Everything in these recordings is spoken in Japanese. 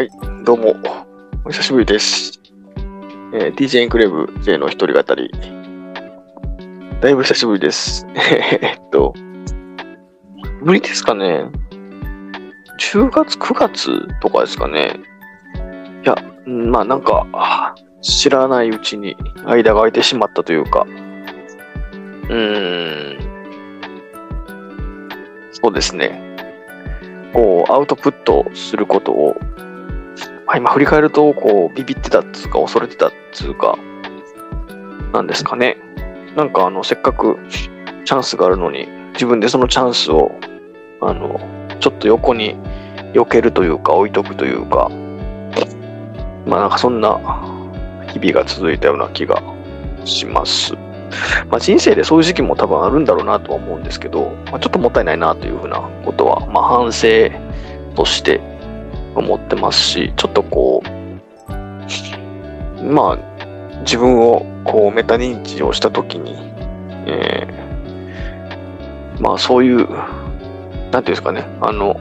はい、どうも、お久しぶりです。えー DJ インクレーブ J の一人語り。だいぶ久しぶりです。えっと、無理ですかね ?10 月、9月とかですかねいや、まあなんか、知らないうちに間が空いてしまったというか、うーん、そうですね。こう、アウトプットすることをまあ、今振り返ると、こう、ビビってたっつうか、恐れてたっつうか、なんですかね。なんか、あの、せっかくチャンスがあるのに、自分でそのチャンスを、あの、ちょっと横に避けるというか、置いとくというか、まあ、なんかそんな日々が続いたような気がします。まあ、人生でそういう時期も多分あるんだろうなとは思うんですけど、まあ、ちょっともったいないなというふうなことは、まあ、反省として思ってますし、ちょっとこう、まあ、自分をこうメタ認知をしたときに、えーまあそういう、なんていうんですかね、あの、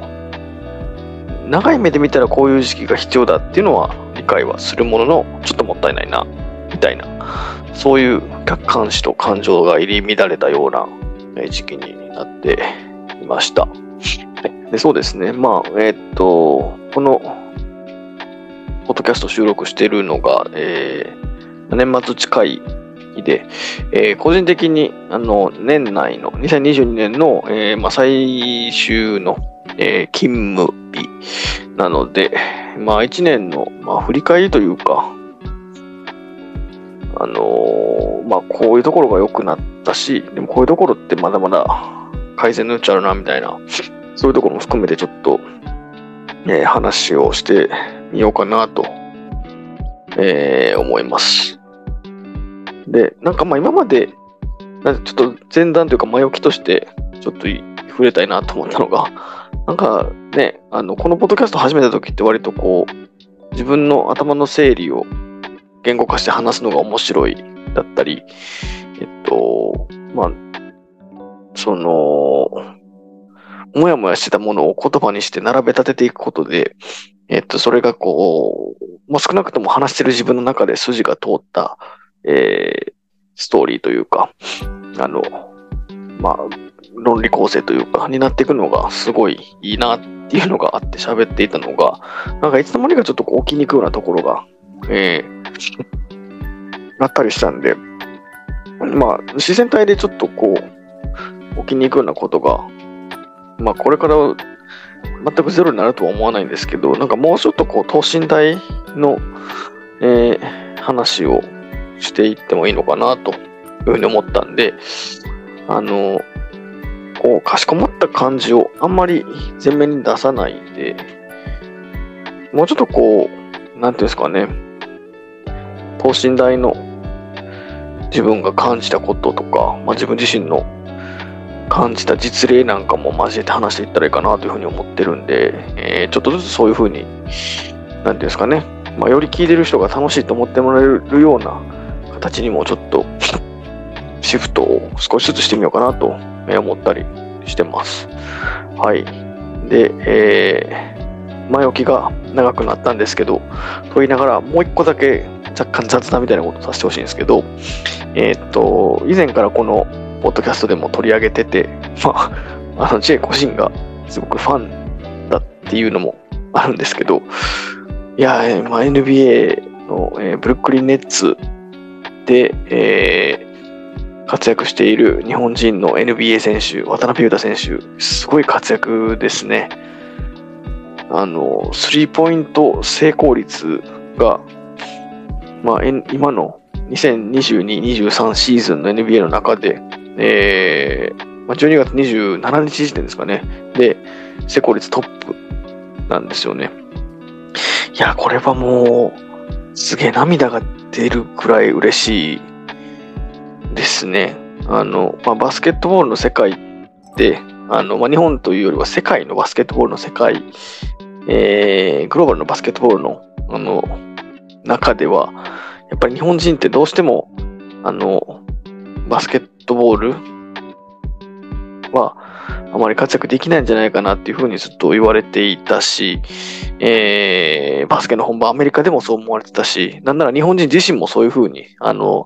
長い目で見たらこういう時期が必要だっていうのは理解はするものの、ちょっともったいないな、みたいな、そういう客観視と感情が入り乱れたような時期になっていました。でそうですね、まあ、えーっと、この、ポッドキャスト収録しているのが、えー年末近い日で、えー個人的に、あの、年内の、2022年の、えーまあ、最終の、えー勤務日なので、まあ、1年の、まあ、振り返りというか、あのまあ、こういうところが良くなったし、でもこういうところってまだまだ改善の余地あるな、みたいな、そういうところも含めてちょっと、えー話をしてみようかなと、えー思います。で、なんかまあ今まで、なんちょっと前段というか前置きとして、ちょっと触れたいなと思ったのが、なんかね、あの、このポッドキャスト始めた時って割とこう、自分の頭の整理を言語化して話すのが面白いだったり、えっと、まあ、その、もやもやしてたものを言葉にして並べ立てていくことで、えっと、それがこう、もう少なくとも話してる自分の中で筋が通った、えーストーリーというか、あの、まあ、論理構成というか、になっていくのがすごいいいなっていうのがあって喋っていたのが、なんかいつの間にかちょっとこう起きにくいようなところが、えー、あったりしたんで、まあ、自然体でちょっとこう、起きにくいようなことが、まあ、これから全くゼロになるとは思わないんですけど、なんかもうちょっとこう、等身大の、えー話をしていってもいいのかなというふうに思ったんで、あの、こう、かしこまった感じをあんまり前面に出さないで、もうちょっとこう、なんていうんですかね、等身大の自分が感じたこととか、まあ、自分自身の感じた実例なんかも交えて話していったらいいかなというふうに思ってるんで、えーちょっとずつそういうふうに、なんていうんですかね、まあ、より聞いてる人が楽しいと思ってもらえるような形にもちょっとシフトを少しずつしてみようかなと思ったりしてます。はい。で、えー前置きが長くなったんですけど、と言いながらもう一個だけ若干雑談みたいなことさせてほしいんですけど、えーっと、以前からこのポッドキャストでも取り上げてて、まあ、あの J 個人がすごくファンだっていうのもあるんですけど、いや、えまあ、NBA の、えーブルックリンネッツで、えー活躍している日本人の NBA 選手、渡辺裕太選手、すごい活躍ですね。あの、スリーポイント成功率が、まあ、今の2022-23シーズンの NBA の中で、えーまあ、12月27日時点ですかね。で、成功率トップなんですよね。いや、これはもう、すげえ涙が出るくらい嬉しいですね。あの、まあ、バスケットボールの世界って、あの、まあ、日本というよりは世界のバスケットボールの世界、えー、グローバルのバスケットボールの、あの、中では、やっぱり日本人ってどうしても、あの、バスケットボール？は、あまり活躍できないんじゃないかなっていうふうにずっと言われていたし、えー、バスケの本場アメリカでもそう思われてたし、なんなら日本人自身もそういうふうに、あの、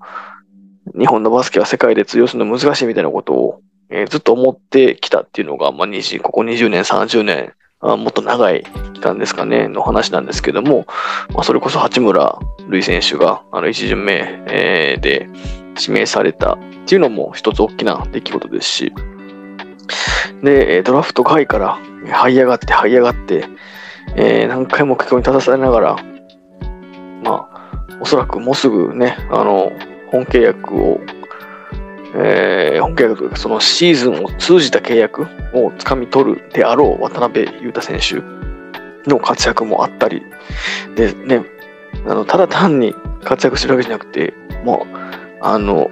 日本のバスケは世界で通用するの難しいみたいなことを、えー、ずっと思ってきたっていうのが、まあ、ここ20年、30年、あもっと長い期間ですかね、の話なんですけども、まあ、それこそ八村塁選手が、あの、一巡目、えー、で指名されたっていうのも一つ大きな出来事ですし、で、ドラフト外から這い上がって這い上がって、えー、何回も結果に立たされながら、まあ、おそらくもうすぐね、あの、本契約を、えー、本契約というか、そのシーズンを通じた契約をつかみ取るであろう渡辺裕太選手の活躍もあったり、でね、あのただ単に活躍してるわけじゃなくて、もう、あの、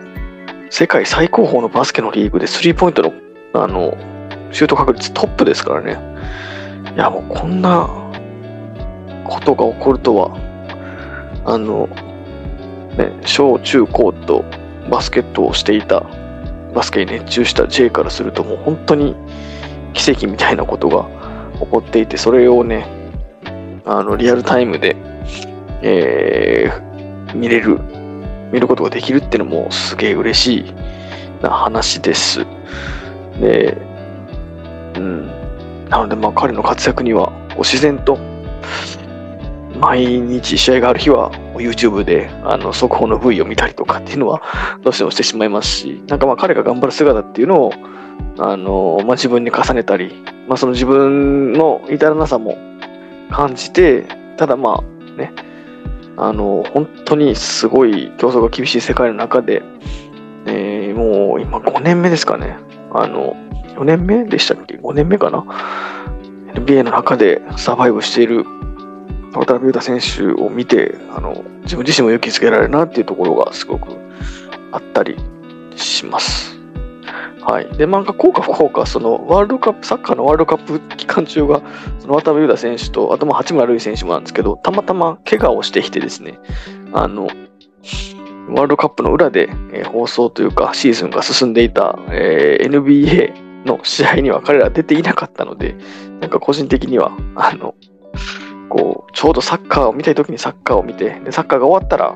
世界最高峰のバスケのリーグでスリーポイントの、あの、シュート確率トップですからね。いや、もうこんなことが起こるとは、あの、ね、小中高とバスケットをしていた、バスケに熱中した J からするともう本当に奇跡みたいなことが起こっていて、それをね、あの、リアルタイムで、えー、見れる、見ることができるっていうのもすげえ嬉しいな話です。で、うん。なので、まあ彼の活躍には、自然と毎日試合がある日は YouTube であの速報の V を見たりとかっていうのはどうしてもしてしまいますし、なんかまあ彼が頑張る姿っていうのをあの、まあ、自分に重ねたり、まあ、その自分の至らなさも感じて、ただまあね、あの、本当にすごい競争が厳しい世界の中で、えー、もう今5年目ですかね。あの、4年目でしたっけ ?5 年目かな ?NBA の中でサバイブしている渡辺裕太選手を見てあの自分自身も勇気づけられるなっていうところがすごくあったりします。はい。で、漫画効果不効果、そのワールドカップ、サッカーのワールドカップ期間中が、その渡辺裕太選手と、あとも八村塁選手もなんですけど、たまたま怪我をしてきてですね、あの、ワールドカップの裏で、えー、放送というかシーズンが進んでいた、えー、NBA の試合には彼ら出ていなかったので、なんか個人的には、あの、こう、ちょうどサッカーを見たい時にサッカーを見て、で、サッカーが終わったら、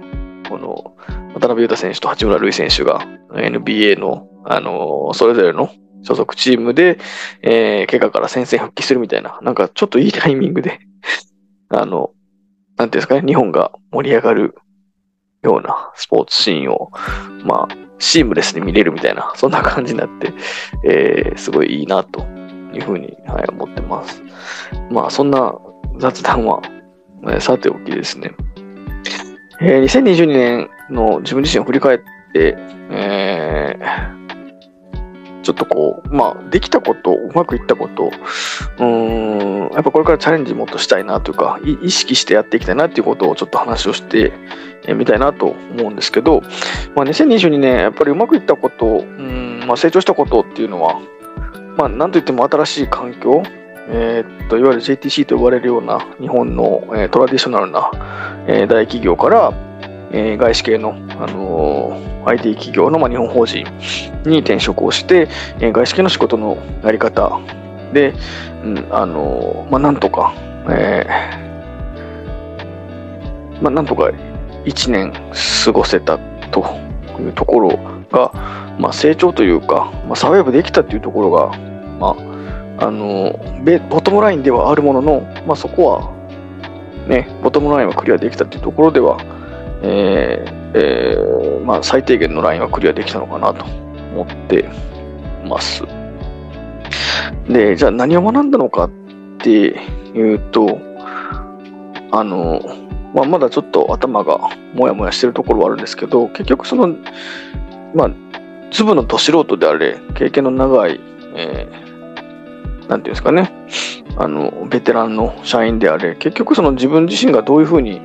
この、渡辺裕太選手と八村塁選手が NBA の、あのそれぞれの所属チームで、えー、怪我から戦線復帰するみたいな、なんかちょっといいタイミングで あの、なんていうんですかね、日本が盛り上がるようなスポーツシーンを、まあ、シームレスに見れるみたいな、そんな感じになって、えー、すごいいいなというふうに、はい、思ってます。まあ、そんな雑談は、えさておきですね。えー、2022年の自分自身を振り返って、えー、ちょっとこう、まあ、できたこと、うまくいったこと、うん、やっぱこれからチャレンジもっとしたいなというか、意識してやっていきたいなっていうことをちょっと話をしてみたいなと思うんですけど、まあ、2022年、やっぱりうまくいったこと、うんまあ、成長したことっていうのは、まあ、なんといっても新しい環境、えー、といわゆる JTC と呼ばれるような日本の、えー、トラディショナルな、えー、大企業から、え外資系の、あの IT 企業の、まあ、日本法人に転職をして、え外資系の仕事のやり方。で、うんあのまあ、なんとか、えまあ、なんとか1年過ごせたというところが、まあ、成長というか、まあ、サバイブできたというところが、まあ、あのボトムラインではあるものの、まあ、そこは、ね、ボトムラインはクリアできたというところでは、えーえー、まあ、最低限のラインはクリアできたのかなと思ってます。で、じゃあ何を学んだのかっていうと、あの、まあ、まだちょっと頭がもやもやしてるところはあるんですけど、結局その、まあ、粒のど素人であれ、経験の長い、えーなんていうんですかね、あの、ベテランの社員であれ、結局その自分自身がどういうふうに、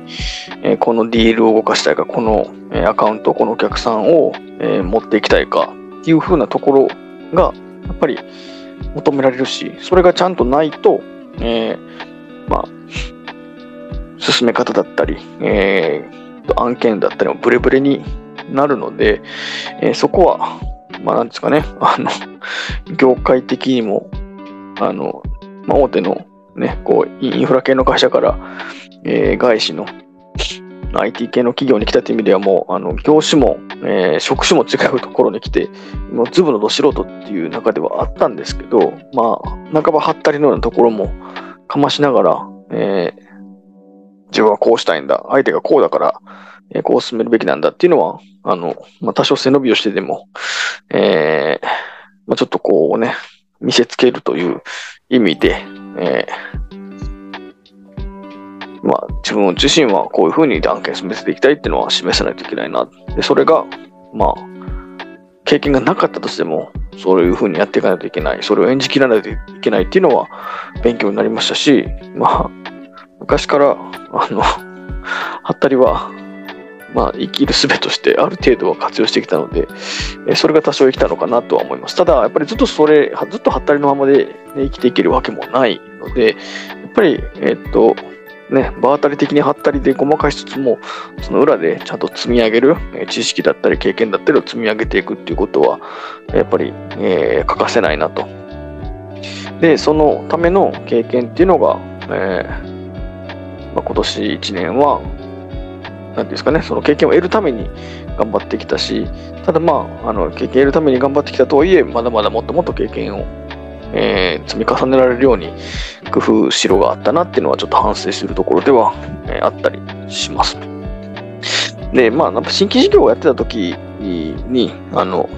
えー、このディールを動かしたいか、この、えー、アカウント、このお客さんを、えー、持っていきたいかっていうふうなところが、やっぱり求められるし、それがちゃんとないと、えまあ、進め方だったり、え案件だったりもブレブレになるので、えそこは、まあ、なんですかね、あの、業界的にもあの、まあ、大手のね、こう、インフラ系の会社から、えー、外資の IT 系の企業に来たという意味ではもう、あの、業種も、えー、職種も違うところに来て、もうズブのど素人っていう中ではあったんですけど、まあ、半ばはったりのようなところもかましながら、えー、自分はこうしたいんだ、相手がこうだから、えー、こう進めるべきなんだっていうのは、あの、まあ、多少背伸びをしてでも、えー、まあ、ちょっとこうね、見せつけるという意味で、えー、まあ、自分自身はこういうふうに案件進めていきたいっていうのは示さないといけないな。で、それが、まあ、経験がなかったとしても、そういうふうにやっていかないといけない、それを演じきらないといけないっていうのは勉強になりましたし、まあ、昔から、あの、はったりは、まあ、生きる術としてある程度は活用してきたので、えそれが多少生きたのかなとは思います。ただ、やっぱりずっとそれ、ずっとはったりのままで、ね、生きていけるわけもないので、やっぱり、えっと、ね、場当たり的にはったりでごまかしつつも、その裏でちゃんと積み上げる、え知識だったり経験だったりを積み上げていくっていうことは、やっぱり、えー、欠かせないなと。で、そのための経験っていうのが、えーまあ、今年1年は、なんですかね、その経験を得るために頑張ってきたし、ただまあ、あの経験を得るために頑張ってきたとはいえ、まだまだもっともっと経験を、えー、積み重ねられるように工夫しろがあったなっていうのはちょっと反省するところでは、えー、あったりします。で、まあ、新規事業をやってた時に、あの、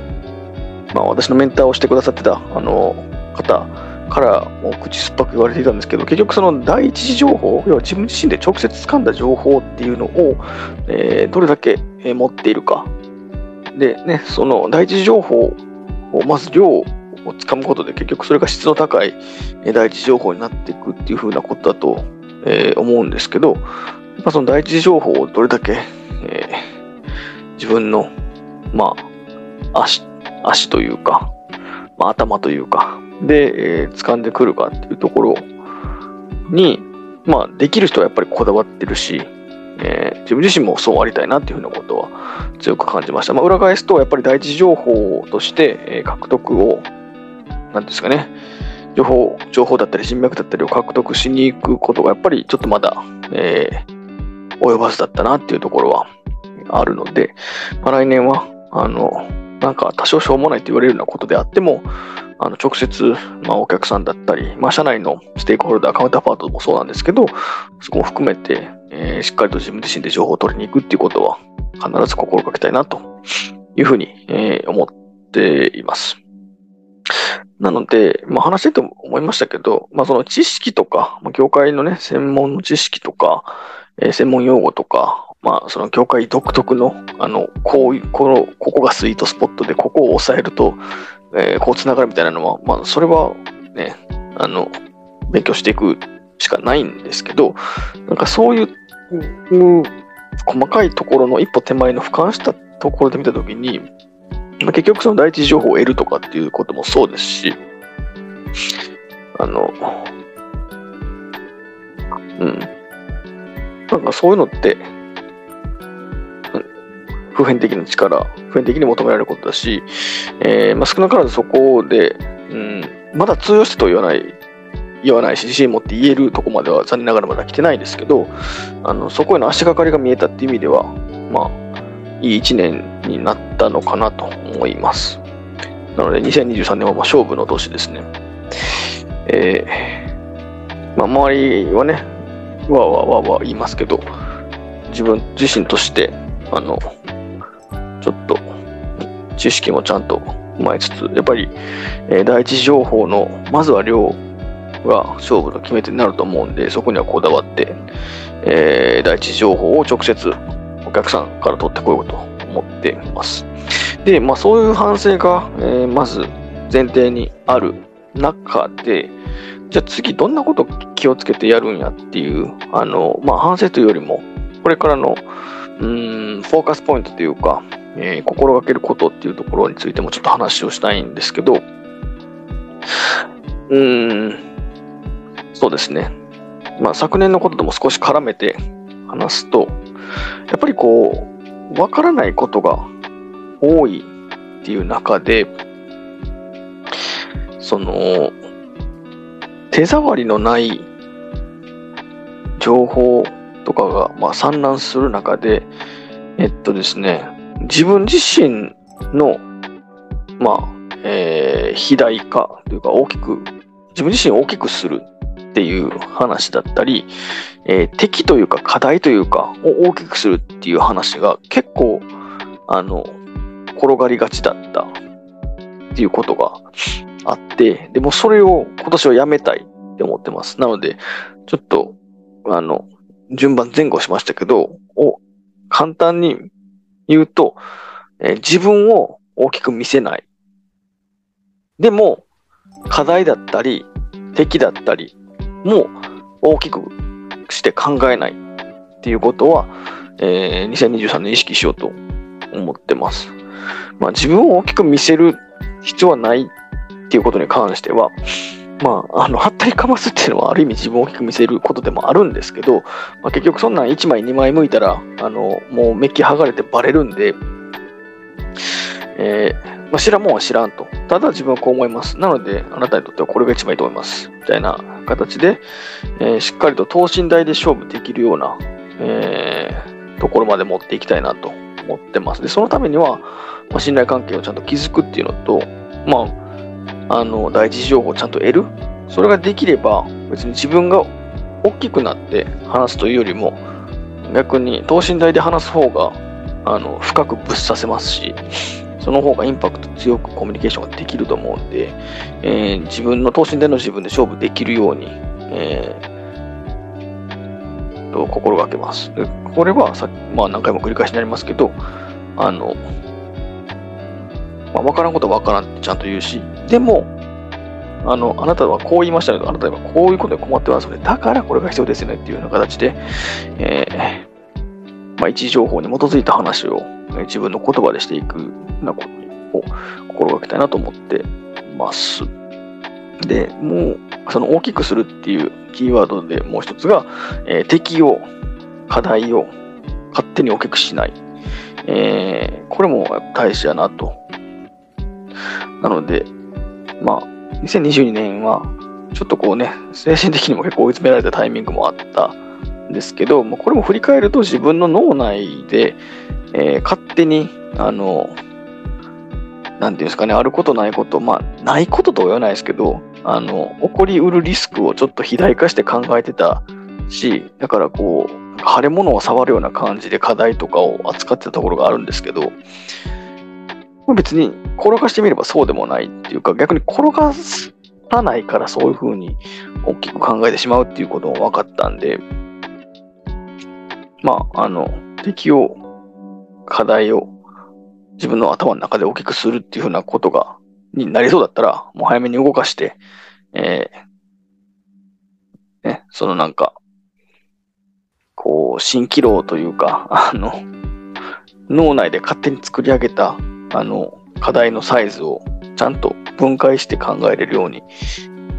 まあ、私のメンターをしてくださってたあの方からもう口酸っぱく言われていたんですけど、結局その第一次情報、要は自分自身で直接掴んだ情報っていうのを、えー、どれだけ持っているか。でね、その第一次情報をまず量を掴むことで結局それが質の高い第一次情報になっていくっていうふうなことだと、えー、思うんですけど、まあ、その第一次情報をどれだけ、えー、自分の、まあ、足、足というか、まあ、頭というか、で、えー、掴んでくるかっていうところに、まあ、できる人はやっぱりこだわってるし、えー、自分自身もそうありたいなっていうふうなことは強く感じました。まあ、裏返すと、やっぱり第一情報として、えー、獲得を、なんですかね、情報、情報だったり人脈だったりを獲得しに行くことがやっぱりちょっとまだ、えー、及ばずだったなっていうところはあるので、まあ、来年は、あの、なんか多少しょうもないと言われるようなことであっても、あの直接、まあ、お客さんだったり、まあ、社内のステークホルダー、カウンターパートもそうなんですけど、そこも含めて、えー、しっかりと自分自身で情報を取りに行くっていうことは、必ず心がけたいなというふうに、えー、思っています。なので、まあ、話してても思いましたけど、まあ、その知識とか、ま、業界のね、専門の知識とか、えー、専門用語とか、まあ、その業界独特の、あの、こういう、この、ここがスイートスポットで、ここを抑えると、えー、こう繋がるみたいなのは、まあ、それはね、あの、勉強していくしかないんですけど、なんかそういう、うん、細かいところの一歩手前の俯瞰したところで見たときに、まあ、結局その第一情報を得るとかっていうこともそうですし、あの、うん。なんかそういうのって、普遍的な力、普遍的に求められることだし、えー、まあ、少なからずそこで、うん、まだ通用してと言わない、言わないし、自信持って言えるとこまでは残念ながらまだ来てないですけど、あのそこへの足がかりが見えたっていう意味では、まあ、いい1年になったのかなと思います。なので、2023年はまあ勝負の年ですね。えー、まあ、周りはね、わわわわ言いますけど、自分自身として、あの、ちょっと知識もちゃんと踏まえつつ、やっぱり、えー、第一情報の、まずは量が勝負の決め手になると思うんで、そこにはこだわって、えー、第一情報を直接お客さんから取ってこようと思っています。で、まあそういう反省が、えー、まず前提にある中で、じゃあ次どんなこと気をつけてやるんやっていう、あの、まあ反省というよりも、これからの、うん、フォーカスポイントというか、えー、心がけることっていうところについてもちょっと話をしたいんですけど、うーん、そうですね。まあ、昨年のこととも少し絡めて話すと、やっぱりこう、わからないことが多いっていう中で、その、手触りのない情報とかが、まあ、散乱する中で、えっとですね、自分自身の、まあ、えー、肥大化というか大きく、自分自身を大きくするっていう話だったり、えー、敵というか課題というかを大きくするっていう話が結構、あの、転がりがちだったっていうことがあって、でもそれを今年はやめたいって思ってます。なので、ちょっと、あの、順番前後しましたけど、を簡単に言うと、えー、自分を大きく見せない。でも、課題だったり、敵だったりも大きくして考えないっていうことは、えー、2023年意識しようと思ってます。まあ、自分を大きく見せる必要はないっていうことに関しては、まあ、あの、はったりかますっていうのはある意味自分を大きく見せることでもあるんですけど、まあ、結局そんなん1枚2枚向いたら、あの、もうメッキ剥がれてバレるんで、えー、まあ、知らんもんは知らんと。ただ自分はこう思います。なので、あなたにとってはこれが一番いいと思います。みたいな形で、えー、しっかりと等身大で勝負できるような、えー、ところまで持っていきたいなと思ってます。で、そのためには、まあ、信頼関係をちゃんと築くっていうのと、まあ、あの、大事情報をちゃんと得る？それができれば、別に自分が大きくなって話すというよりも、逆に等身大で話す方が、あの、深くぶっさせますし、その方がインパクト強くコミュニケーションができると思うんで、えー、自分の等身大の自分で勝負できるように、えー、と心がけます。でこれはさ、まあ何回も繰り返しになりますけど、あの、まあ、分からんことは分からんってちゃんと言うし、でも、あの、あなたはこう言いましたけど、あなたはこういうことで困ってますので、だからこれが必要ですよねっていうような形で、えー、まあ、一時情報に基づいた話を自分の言葉でしていくようなことを心がけたいなと思ってます。で、もう、その大きくするっていうキーワードでもう一つが、えー、敵を、課題を勝手に大きくしない。えー、これも大事やなとなので、まあ、2022年は、ちょっとこうね、精神的にも結構追い詰められたタイミングもあったんですけど、まあ、これも振り返ると自分の脳内で、えー、勝手に、あの、なんていうんですかね、あることないこと、まあ、ないこととは言わないですけど、あの、起こりうるリスクをちょっと肥大化して考えてたし、だからこう、腫れ物を触るような感じで課題とかを扱ってたところがあるんですけど、別に転がしてみればそうでもないっていうか、逆に転がさないからそういうふうに大きく考えてしまうっていうことも分かったんで、まあ、あの、敵を、課題を自分の頭の中で大きくするっていうふうなことが、になりそうだったら、もう早めに動かして、えー、ね、そのなんか、こう、蜃気楼というか、あの、脳内で勝手に作り上げたあの、課題のサイズをちゃんと分解して考えれるように、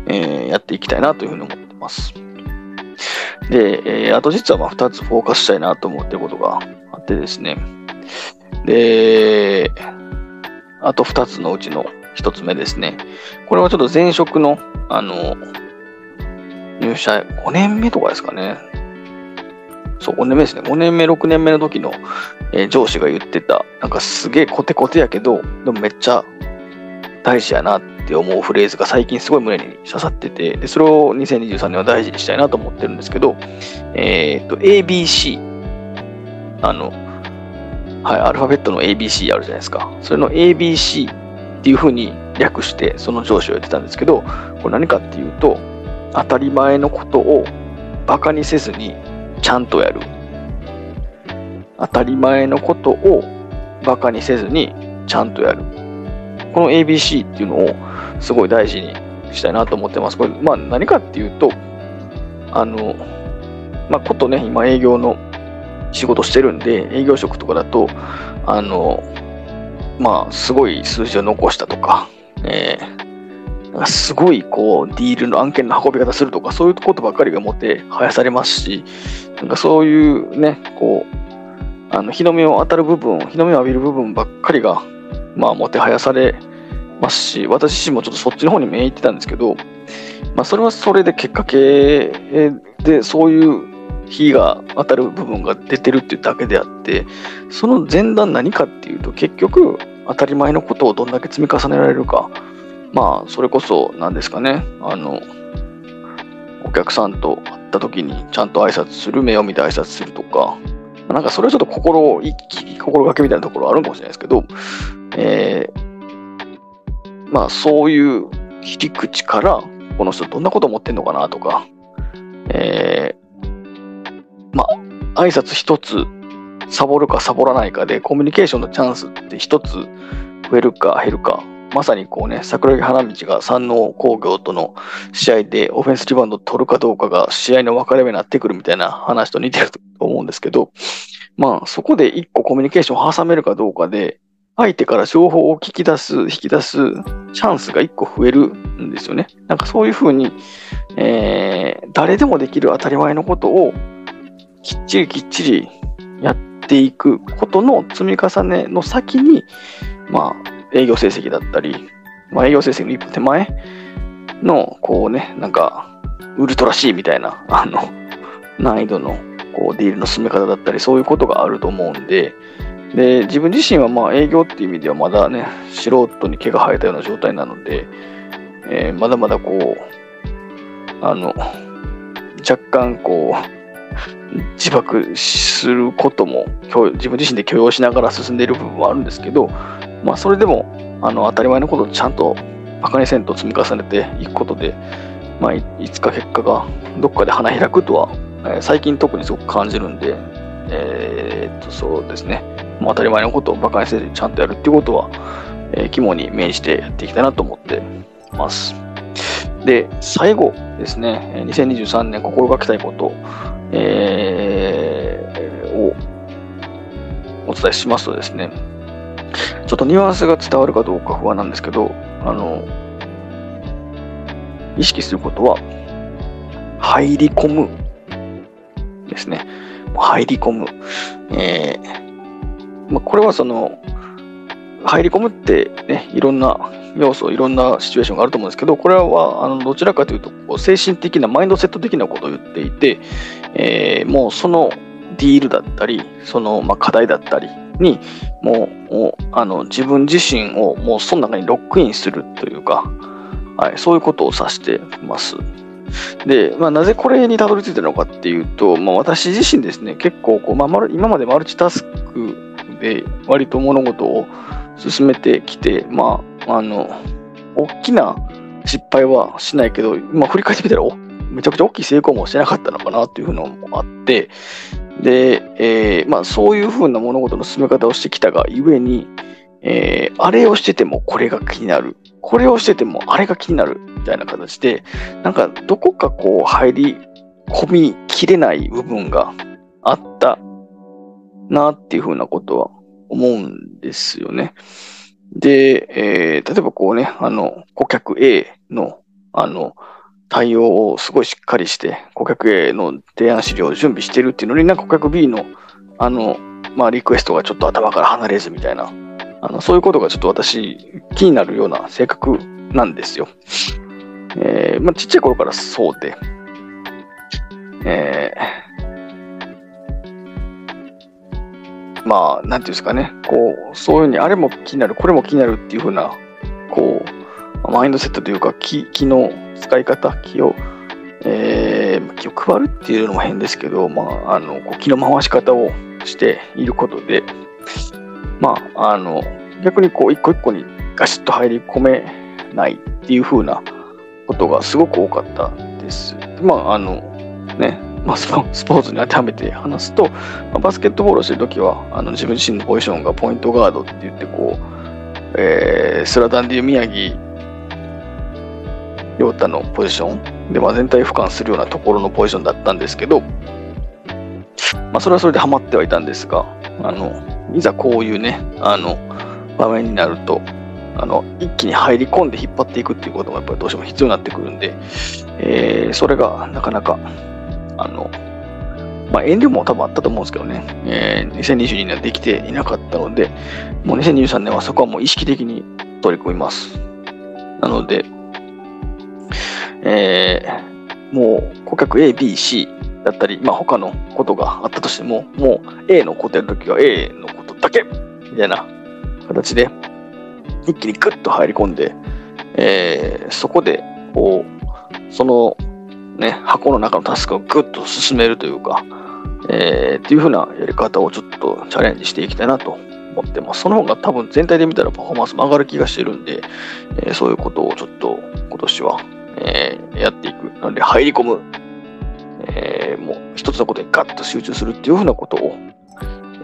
えー、やっていきたいなというふうに思ってます。で、えー、あと実はまあ2つフォーカスしたいなと思ってることがあってですね。で、あと2つのうちの1つ目ですね。これはちょっと前職の、あの、入社5年目とかですかね。そう、5年目ですね。5年目、6年目の時の、えー、上司が言ってた、なんかすげえコテコテやけど、でもめっちゃ大事やなって思うフレーズが最近すごい胸に刺さってて、でそれを2023年は大事にしたいなと思ってるんですけど、えっ、と、ABC、あの、はい、アルファベットの ABC あるじゃないですか。それの ABC っていう風に略して、その上司を言ってたんですけど、これ何かっていうと、当たり前のことをバカにせずにちゃんとやる。当たり前のことをバカにせずにちゃんとやる。この ABC っていうのをすごい大事にしたいなと思ってます。これ、まあ何かっていうと、あの、まあことね、今営業の仕事してるんで、営業職とかだと、あの、まあすごい数字を残したとか、えー、すごいこうディールの案件の運び方するとかそういうことばっかりがもてはやされますしなんかそういうねこうあの日の目を当たる部分日の目を浴びる部分ばっかりがまあもてはやされますし私自身もちょっとそっちの方に目いってたんですけど、まあ、それはそれで結果系でそういう日が当たる部分が出てるっていうだけであってその前段何かっていうと結局当たり前のことをどんだけ積み重ねられるか。まあそれこそ何ですかね。あのお客さんと会った時にちゃんと挨拶する目を見て挨拶するとかなんかそれはちょっと心意気心がけみたいなところあるかもしれないですけど、えー、まあそういう切り口からこの人どんなこと思ってんのかなとか、えー、まあ挨拶一つサボるかサボらないかでコミュニケーションのチャンスって一つ増えるか減るかまさにこうね、桜木花道が山王工業との試合でオフェンスリバウンド取るかどうかが試合の分かれ目になってくるみたいな話と似てると思うんですけど、まあそこで一個コミュニケーションを挟めるかどうかで、相手から情報を聞き出す、引き出すチャンスが一個増えるんですよね。なんかそういうふうに、えー、誰でもできる当たり前のことをきっちりきっちりやっていくことの積み重ねの先に、まあ、営業成績だったり、まあ、営業成績の一歩手前の、こうね、なんか、ウルトラ C みたいな、あの、難易度のこうディールの進め方だったり、そういうことがあると思うんで、で、自分自身はまあ営業っていう意味ではまだね、素人に毛が生えたような状態なので、えー、まだまだこう、あの、若干こう、自爆することも自分自身で許容しながら進んでいる部分はあるんですけど、まあ、それでもあの当たり前のことをちゃんとバカにせんと積み重ねていくことで、まあ、いつか結果がどっかで花開くとは、えー、最近特にすごく感じるんで、えー、っとそうですね、まあ、当たり前のことをバカにせずにちゃんとやるっていうことは、えー、肝に銘じてやっていきたいなと思ってます。で、最後ですね、2023年心がけたいこと、えー、をお伝えしますとですね、ちょっとニュアンスが伝わるかどうか不安なんですけど、あの、意識することは、入り込むですね。入り込む。えー、まあ、これはその、入り込むってね、いろんな要素、いろんなシチュエーションがあると思うんですけど、これはあのどちらかというと、こう精神的な、マインドセット的なことを言っていて、えー、もうそのディールだったり、そのまあ課題だったり、にもうあの自分自身をもうその中にロックインするというか、はい、そういうことを指してます。で、まあ、なぜこれにたどり着いたのかっていうと、まあ、私自身ですね、結構こう、まあ、今までマルチタスクで割と物事を進めてきて、まあ、あの、大きな失敗はしないけど、今振り返ってみたら、めちゃくちゃ大きい成功もしてなかったのかなっていうのもあって、で、えー、まあ、そういうふうな物事の進め方をしてきたがゆえに、えー、あれをしててもこれが気になる。これをしててもあれが気になる。みたいな形で、なんかどこかこう入り込みきれない部分があったなっていうふうなことは思うんですよね。で、えー、例えばこうね、あの、顧客 A の、あの、対応をすごいしっかりして、顧客への提案資料を準備してるっていうのに、なんか顧客 B の、あの、まあ、リクエストがちょっと頭から離れずみたいな、あの、そういうことがちょっと私、気になるような性格なんですよ。えー、まあ、ちっちゃい頃からそうで、えー、まあ、なんていうんですかね、こう、そういうふうに、あれも気になる、これも気になるっていうふうな、こう、マインドセットというか、気、気の使い方、気を、えー、気を配るっていうのも変ですけど、まあ、あの、こう気の回し方をしていることで、まあ、あの、逆にこう、一個一個にガシッと入り込めないっていう風なことがすごく多かったです。まあ、あの、ね、まあ、スポーツに当てはめて話すと、まあ、バスケットボールをしてるときは、あの自分自身のポジションがポイントガードって言って、こう、えー、スラダンでいう宮城陽太のポジションで、まあ、全体俯瞰するようなところのポジションだったんですけど、まあ、それはそれでハマってはいたんですが、あの、いざこういうね、あの、場面になると、あの、一気に入り込んで引っ張っていくっていうこともやっぱりどうしても必要になってくるんで、えー、それがなかなか、あの、まあ、遠慮も多分あったと思うんですけどね、えー、2022年はできていなかったので、もう2023年はそこはもう意識的に取り組みます。なので、えー、もう顧客 A、B、C だったり、まあ他のことがあったとしても、もう A のことやるときは A のことだけみたいな形で、一気にグッと入り込んで、えー、そこで、こう、そのね、箱の中のタスクをグッと進めるというか、えー、っていう風なやり方をちょっとチャレンジしていきたいなと思ってます。その方が多分全体で見たらパフォーマンスも上がる気がしてるんで、えー、そういうことをちょっと今年は、えー、やっていく。なので入り込む。えー、もう一つのことにガッと集中するっていう風なことを、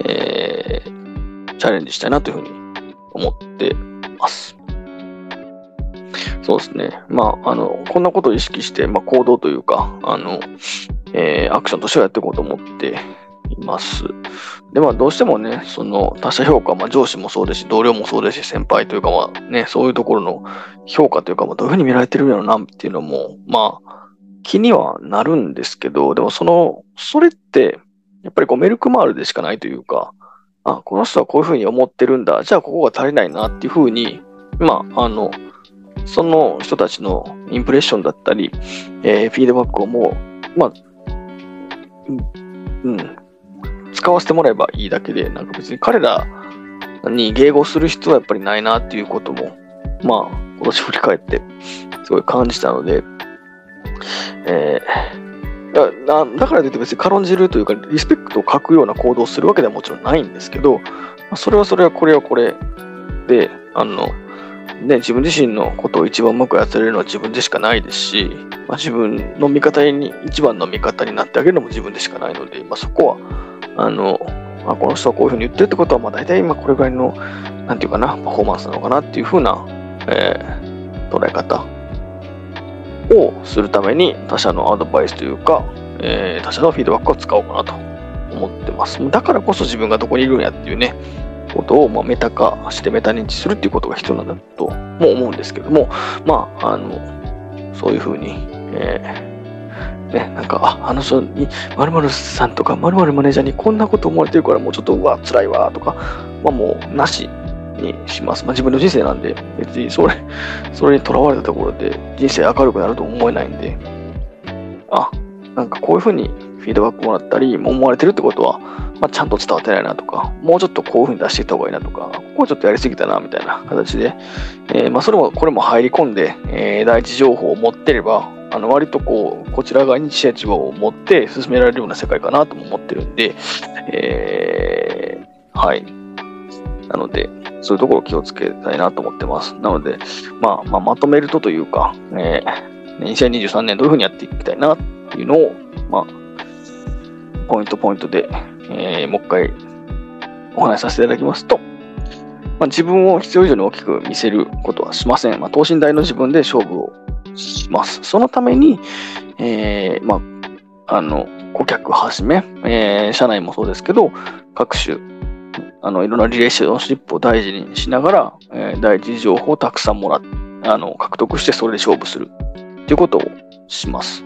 えー、チャレンジしたいなというふうに思ってます。そうですね。まあ、あの、こんなことを意識して、まあ、行動というか、あの、えー、アクションとしてはやっていこうと思っています。で、まあ、どうしてもね、その他者評価、まあ、上司もそうですし、同僚もそうですし、先輩というか、まあね、そういうところの評価というか、まあ、どういうふうに見られてるんやろうなっていうのも、まあ、気にはなるんですけど、でもその、それって、やっぱりこうメルクマールでしかないというか、あ、この人はこういうふうに思ってるんだ、じゃあここが足りないなっていうふうに、まあ、あの、その人たちのインプレッションだったり、えー、フィードバックをもう、まあ、うん、使わせてもらえばいいだけで、なんか別に彼らに迎合する必要はやっぱりないなっていうことも、まあ、今年振り返ってすごい感じたので、えー、だだからといって別に軽んじるというか、リスペクトを書くような行動をするわけではもちろんないんですけど、それはそれはこれはこれで、あの、ね、自分自身のことを一番うまくやってれるのは自分でしかないですし、まあ、自分の味方に、一番の味方になってあげるのも自分でしかないので、まあ、そこは、あの、まあ、この人はこういうふうに言ってるってことは、まあ、大体今これぐらいの、なんていうかな、パフォーマンスなのかなっていうふうな、えー、捉え方をするために他者のアドバイスというか、えー、他者のフィードバックを使おうかなと思ってます。だからこそ自分がどこにいるんやっていうね、ことを、まあ、メタ化してメタ認知するっていうことが必要なんだとも思うんですけども、まあ、あの、そういうふうに、えー、ね、なんか、あ、あの人に、〇〇さんとか〇〇マネージャーにこんなこと思われてるからもうちょっと、うわ、辛いわ、とか、まあもう、なしにします。まあ自分の人生なんで、別にそれ、それにとらわれたところで人生明るくなると思えないんで、あ、なんかこういうふうにフィードバックもらったり、思われてるってことは、まあ、ちゃんと伝わってないなとか、もうちょっとこういうふうに出していった方がいいなとか、ここはちょっとやりすぎたなみたいな形で、えー、まあそれも、これも入り込んで、えー、第一情報を持ってれば、あの割とこう、こちら側に知恵を持って進められるような世界かなとも思ってるんで、えー、はい。なので、そういうところを気をつけたいなと思ってます。なので、まあ、まあ、まとめるとというか、えー、2023年どういうふうにやっていきたいなっていうのを、まあ、ポイントポイントで、えー、もう一回お話しさせていただきますと、まあ、自分を必要以上に大きく見せることはしません。まあ、等身大の自分で勝負をします。そのために、えー、まあ、あの、顧客はじめ、えー、社内もそうですけど、各種、あの、いろんなリレーションシップを大事にしながら、えー、第一情報をたくさんもらっあの、獲得してそれで勝負するっていうことをします。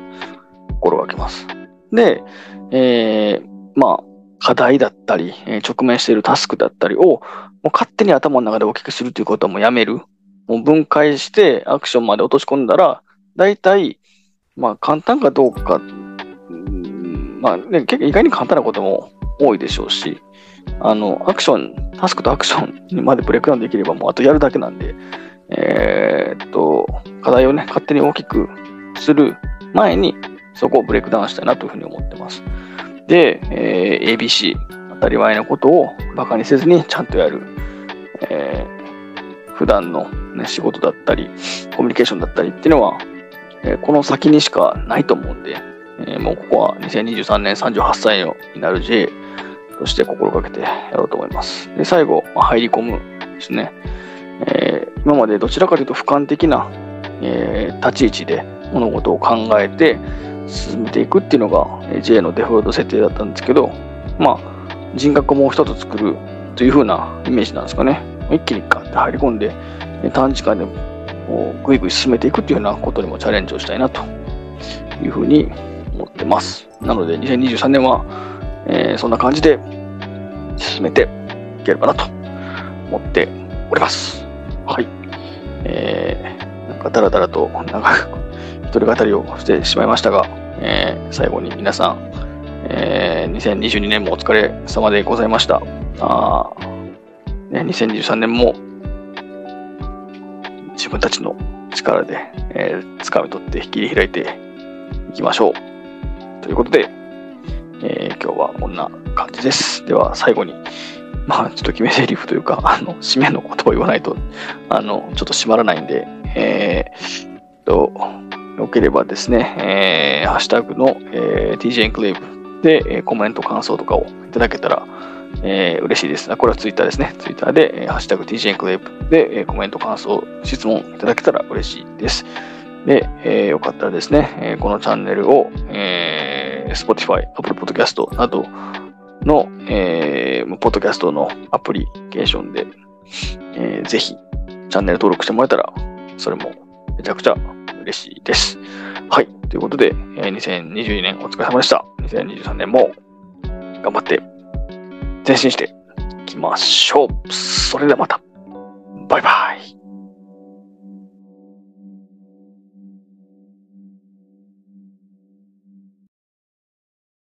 心がけます。で、えー、まあ、課題だったり、直面しているタスクだったりを、もう勝手に頭の中で大きくするということもやめる。もう分解してアクションまで落とし込んだら、大体、まあ簡単かどうか、うんまあね、結構意外に簡単なことも多いでしょうし、あの、アクション、タスクとアクションにまでブレイクダウンできればもうあとやるだけなんで、えー、っと、課題をね、勝手に大きくする前に、そこをブレイクダウンしたいなというふうに思ってます。で、えー、ABC、当たり前のことをバカにせずにちゃんとやる。えー、普段の、ね、仕事だったり、コミュニケーションだったりっていうのは、えー、この先にしかないと思うんで、えー、もうここは2023年38歳になる J として心がけてやろうと思います。で、最後、まあ、入り込むですね。えー、今までどちらかというと俯瞰的な、えー、立ち位置で物事を考えて、進めていくっていうのが J のデフォルト設定だったんですけど、まあ、人格もう一つ作るという風なイメージなんですかね。一気にガッて入り込んで、短時間でぐいぐい進めていくっていうようなことにもチャレンジをしたいなというふうに思ってます。なので、2023年は、えー、そんな感じで進めていければなと思っております。はい。えー、なんかだらだらと長く一人語りをしてしまいましたが、えー、最後に皆さん、えー、2022年もお疲れ様でございました。あ、2023年も自分たちの力で、えー、掴み取って切り開いていきましょう。ということで、えー、今日はこんな感じです。では最後に、まあちょっと決め台詞というか、あの、締めの言葉を言わないと、あの、ちょっと閉まらないんで、えー、と、よければですね、えー、ハッシュタグの、えー、TJ エンクレイブで、えー、コメント、感想とかをいただけたら、えー、嬉しいです。これはツイッターですね。ツイッターで、えー、ハッシュタグ TJ エンクレイブで、えー、コメント、感想、質問いただけたら嬉しいです。で、えー、よかったらですね、えー、このチャンネルを、えー、Spotify、Apple Podcast などの、えー、ポッドキャストのアプリケーションで、えー、ぜひチャンネル登録してもらえたら、それもめちゃくちゃ嬉しいです。はい。ということで、えー、2022年お疲れ様でした。2023年も頑張って前進していきましょう。それではまた。バイバイ。